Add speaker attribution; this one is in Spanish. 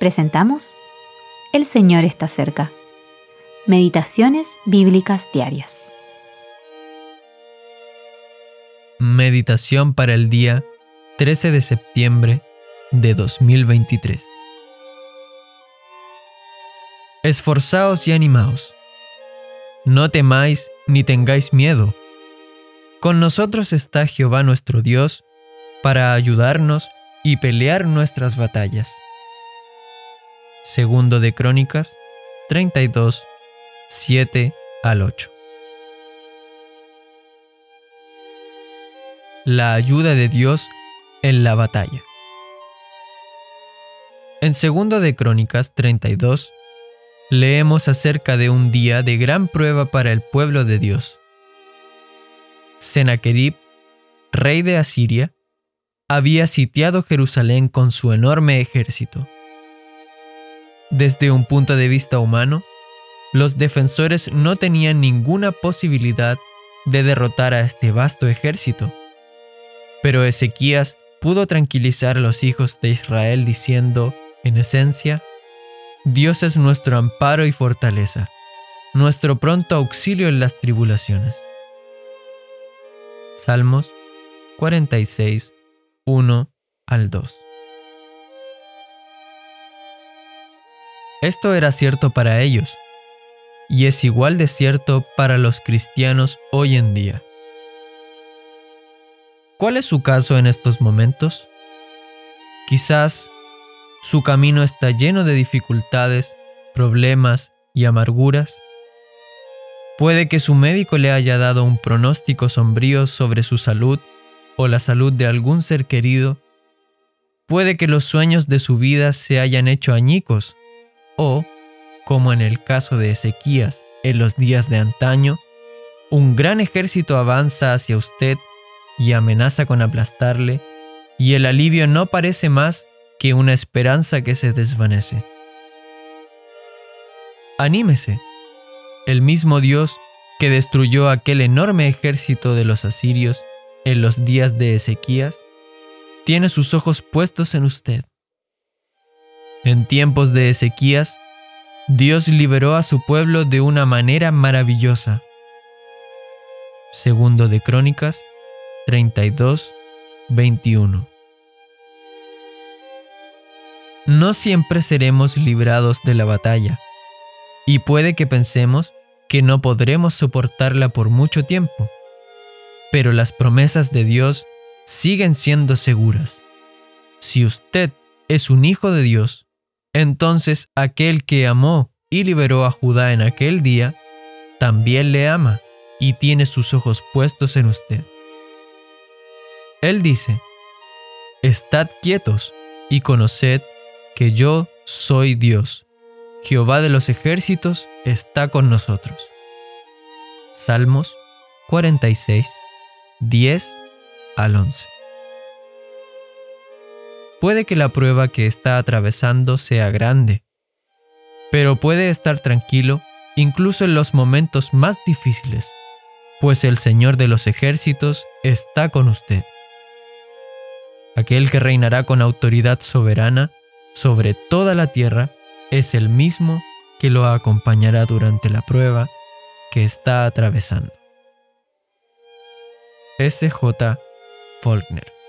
Speaker 1: presentamos El Señor está cerca. Meditaciones bíblicas diarias.
Speaker 2: Meditación para el día 13 de septiembre de 2023. Esforzaos y animaos. No temáis ni tengáis miedo. Con nosotros está Jehová nuestro Dios para ayudarnos y pelear nuestras batallas. Segundo de Crónicas 32, 7 al 8. La ayuda de Dios en la batalla. En segundo de Crónicas 32 leemos acerca de un día de gran prueba para el pueblo de Dios. Sennacherib, rey de Asiria, había sitiado Jerusalén con su enorme ejército. Desde un punto de vista humano, los defensores no tenían ninguna posibilidad de derrotar a este vasto ejército. Pero Ezequías pudo tranquilizar a los hijos de Israel diciendo, en esencia, Dios es nuestro amparo y fortaleza, nuestro pronto auxilio en las tribulaciones. Salmos 46, 1 al 2. Esto era cierto para ellos, y es igual de cierto para los cristianos hoy en día. ¿Cuál es su caso en estos momentos? Quizás su camino está lleno de dificultades, problemas y amarguras. Puede que su médico le haya dado un pronóstico sombrío sobre su salud o la salud de algún ser querido. Puede que los sueños de su vida se hayan hecho añicos o, como en el caso de Ezequías en los días de antaño, un gran ejército avanza hacia usted y amenaza con aplastarle, y el alivio no parece más que una esperanza que se desvanece. Anímese. El mismo Dios que destruyó aquel enorme ejército de los asirios en los días de Ezequías, tiene sus ojos puestos en usted. En tiempos de Ezequías, Dios liberó a su pueblo de una manera maravillosa. Segundo de Crónicas 32, 21. No siempre seremos librados de la batalla, y puede que pensemos que no podremos soportarla por mucho tiempo, pero las promesas de Dios siguen siendo seguras. Si usted es un hijo de Dios, entonces aquel que amó y liberó a Judá en aquel día, también le ama y tiene sus ojos puestos en usted. Él dice, Estad quietos y conoced que yo soy Dios. Jehová de los ejércitos está con nosotros. Salmos 46, 10 al 11. Puede que la prueba que está atravesando sea grande, pero puede estar tranquilo incluso en los momentos más difíciles, pues el Señor de los ejércitos está con usted. Aquel que reinará con autoridad soberana sobre toda la tierra es el mismo que lo acompañará durante la prueba que está atravesando. S.J. Faulkner